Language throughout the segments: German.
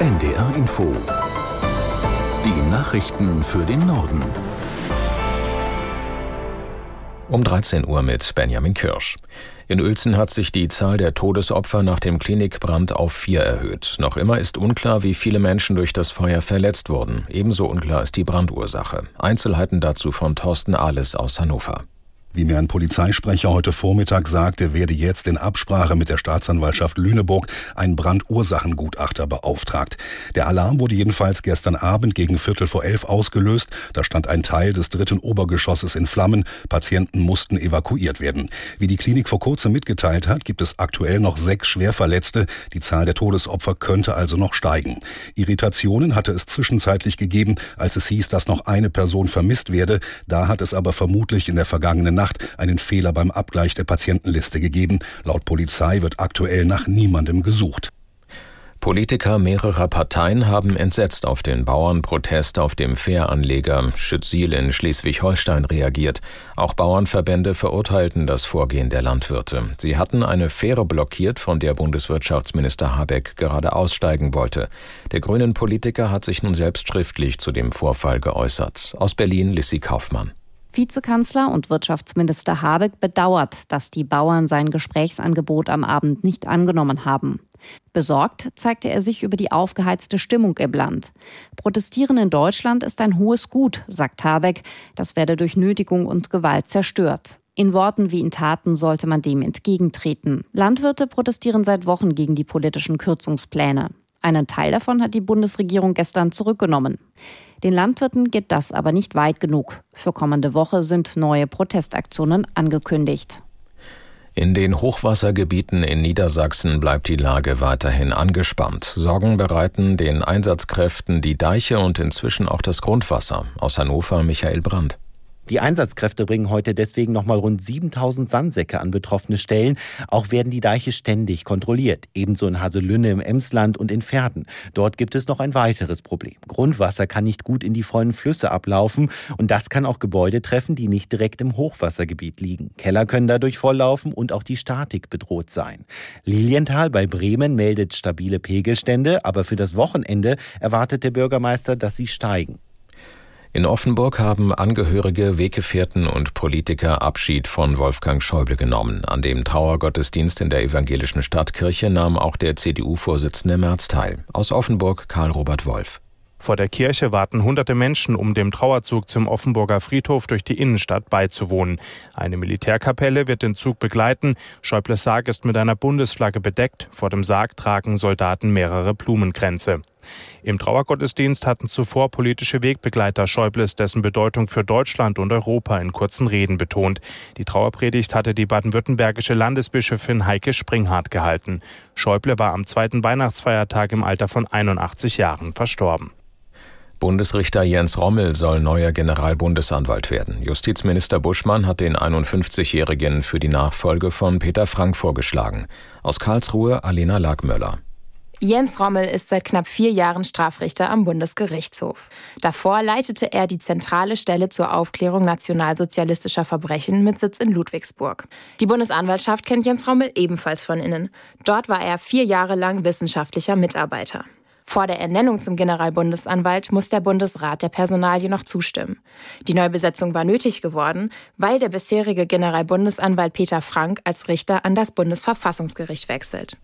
NDR Info. Die Nachrichten für den Norden. Um 13 Uhr mit Benjamin Kirsch. In Uelzen hat sich die Zahl der Todesopfer nach dem Klinikbrand auf vier erhöht. Noch immer ist unklar, wie viele Menschen durch das Feuer verletzt wurden. Ebenso unklar ist die Brandursache. Einzelheiten dazu von Thorsten Ahles aus Hannover. Wie mir ein Polizeisprecher heute Vormittag sagte, werde jetzt in Absprache mit der Staatsanwaltschaft Lüneburg ein Brandursachengutachter beauftragt. Der Alarm wurde jedenfalls gestern Abend gegen Viertel vor elf ausgelöst. Da stand ein Teil des dritten Obergeschosses in Flammen. Patienten mussten evakuiert werden. Wie die Klinik vor kurzem mitgeteilt hat, gibt es aktuell noch sechs Schwerverletzte. Die Zahl der Todesopfer könnte also noch steigen. Irritationen hatte es zwischenzeitlich gegeben, als es hieß, dass noch eine Person vermisst werde. Da hat es aber vermutlich in der vergangenen Nacht einen Fehler beim Abgleich der Patientenliste gegeben. Laut Polizei wird aktuell nach niemandem gesucht. Politiker mehrerer Parteien haben entsetzt auf den Bauernprotest auf dem Fähranleger Schützil in Schleswig-Holstein reagiert. Auch Bauernverbände verurteilten das Vorgehen der Landwirte. Sie hatten eine Fähre blockiert, von der Bundeswirtschaftsminister Habeck gerade aussteigen wollte. Der grünen Politiker hat sich nun selbst schriftlich zu dem Vorfall geäußert. Aus Berlin Lissy Kaufmann. Vizekanzler und Wirtschaftsminister Habeck bedauert, dass die Bauern sein Gesprächsangebot am Abend nicht angenommen haben. Besorgt zeigte er sich über die aufgeheizte Stimmung im Land. Protestieren in Deutschland ist ein hohes Gut, sagt Habeck. Das werde durch Nötigung und Gewalt zerstört. In Worten wie in Taten sollte man dem entgegentreten. Landwirte protestieren seit Wochen gegen die politischen Kürzungspläne. Einen Teil davon hat die Bundesregierung gestern zurückgenommen. Den Landwirten geht das aber nicht weit genug. Für kommende Woche sind neue Protestaktionen angekündigt. In den Hochwassergebieten in Niedersachsen bleibt die Lage weiterhin angespannt. Sorgen bereiten den Einsatzkräften die Deiche und inzwischen auch das Grundwasser. Aus Hannover Michael Brandt. Die Einsatzkräfte bringen heute deswegen nochmal rund 7000 Sandsäcke an betroffene Stellen. Auch werden die Deiche ständig kontrolliert. Ebenso in Haselünne im Emsland und in Pferden. Dort gibt es noch ein weiteres Problem. Grundwasser kann nicht gut in die vollen Flüsse ablaufen und das kann auch Gebäude treffen, die nicht direkt im Hochwassergebiet liegen. Keller können dadurch volllaufen und auch die Statik bedroht sein. Lilienthal bei Bremen meldet stabile Pegelstände, aber für das Wochenende erwartet der Bürgermeister, dass sie steigen. In Offenburg haben Angehörige, Weggefährten und Politiker Abschied von Wolfgang Schäuble genommen. An dem Trauergottesdienst in der evangelischen Stadtkirche nahm auch der CDU-Vorsitzende Merz teil. Aus Offenburg Karl-Robert Wolf. Vor der Kirche warten hunderte Menschen, um dem Trauerzug zum Offenburger Friedhof durch die Innenstadt beizuwohnen. Eine Militärkapelle wird den Zug begleiten. Schäubles Sarg ist mit einer Bundesflagge bedeckt. Vor dem Sarg tragen Soldaten mehrere Blumenkränze. Im Trauergottesdienst hatten zuvor politische Wegbegleiter Schäubles dessen Bedeutung für Deutschland und Europa in kurzen Reden betont. Die Trauerpredigt hatte die baden-württembergische Landesbischöfin Heike Springhardt gehalten. Schäuble war am zweiten Weihnachtsfeiertag im Alter von 81 Jahren verstorben. Bundesrichter Jens Rommel soll neuer Generalbundesanwalt werden. Justizminister Buschmann hat den 51-Jährigen für die Nachfolge von Peter Frank vorgeschlagen. Aus Karlsruhe Alena Lagmöller. Jens Rommel ist seit knapp vier Jahren Strafrichter am Bundesgerichtshof. Davor leitete er die zentrale Stelle zur Aufklärung nationalsozialistischer Verbrechen mit Sitz in Ludwigsburg. Die Bundesanwaltschaft kennt Jens Rommel ebenfalls von innen. Dort war er vier Jahre lang wissenschaftlicher Mitarbeiter. Vor der Ernennung zum Generalbundesanwalt muss der Bundesrat der Personalie noch zustimmen. Die Neubesetzung war nötig geworden, weil der bisherige Generalbundesanwalt Peter Frank als Richter an das Bundesverfassungsgericht wechselt.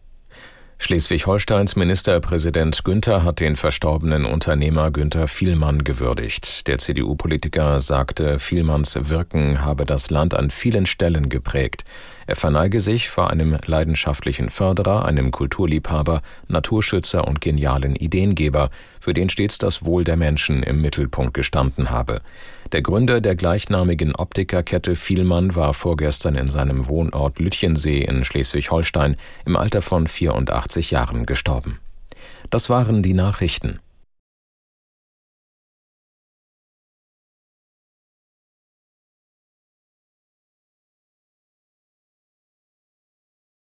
Schleswig-Holsteins Ministerpräsident Günther hat den verstorbenen Unternehmer Günther Vielmann gewürdigt. Der CDU-Politiker sagte, Vielmanns Wirken habe das Land an vielen Stellen geprägt. Er verneige sich vor einem leidenschaftlichen Förderer, einem Kulturliebhaber, Naturschützer und genialen Ideengeber, für den stets das Wohl der Menschen im Mittelpunkt gestanden habe. Der Gründer der gleichnamigen Optikerkette Vielmann war vorgestern in seinem Wohnort Lütchensee in Schleswig-Holstein im Alter von 84 Jahren gestorben. Das waren die Nachrichten.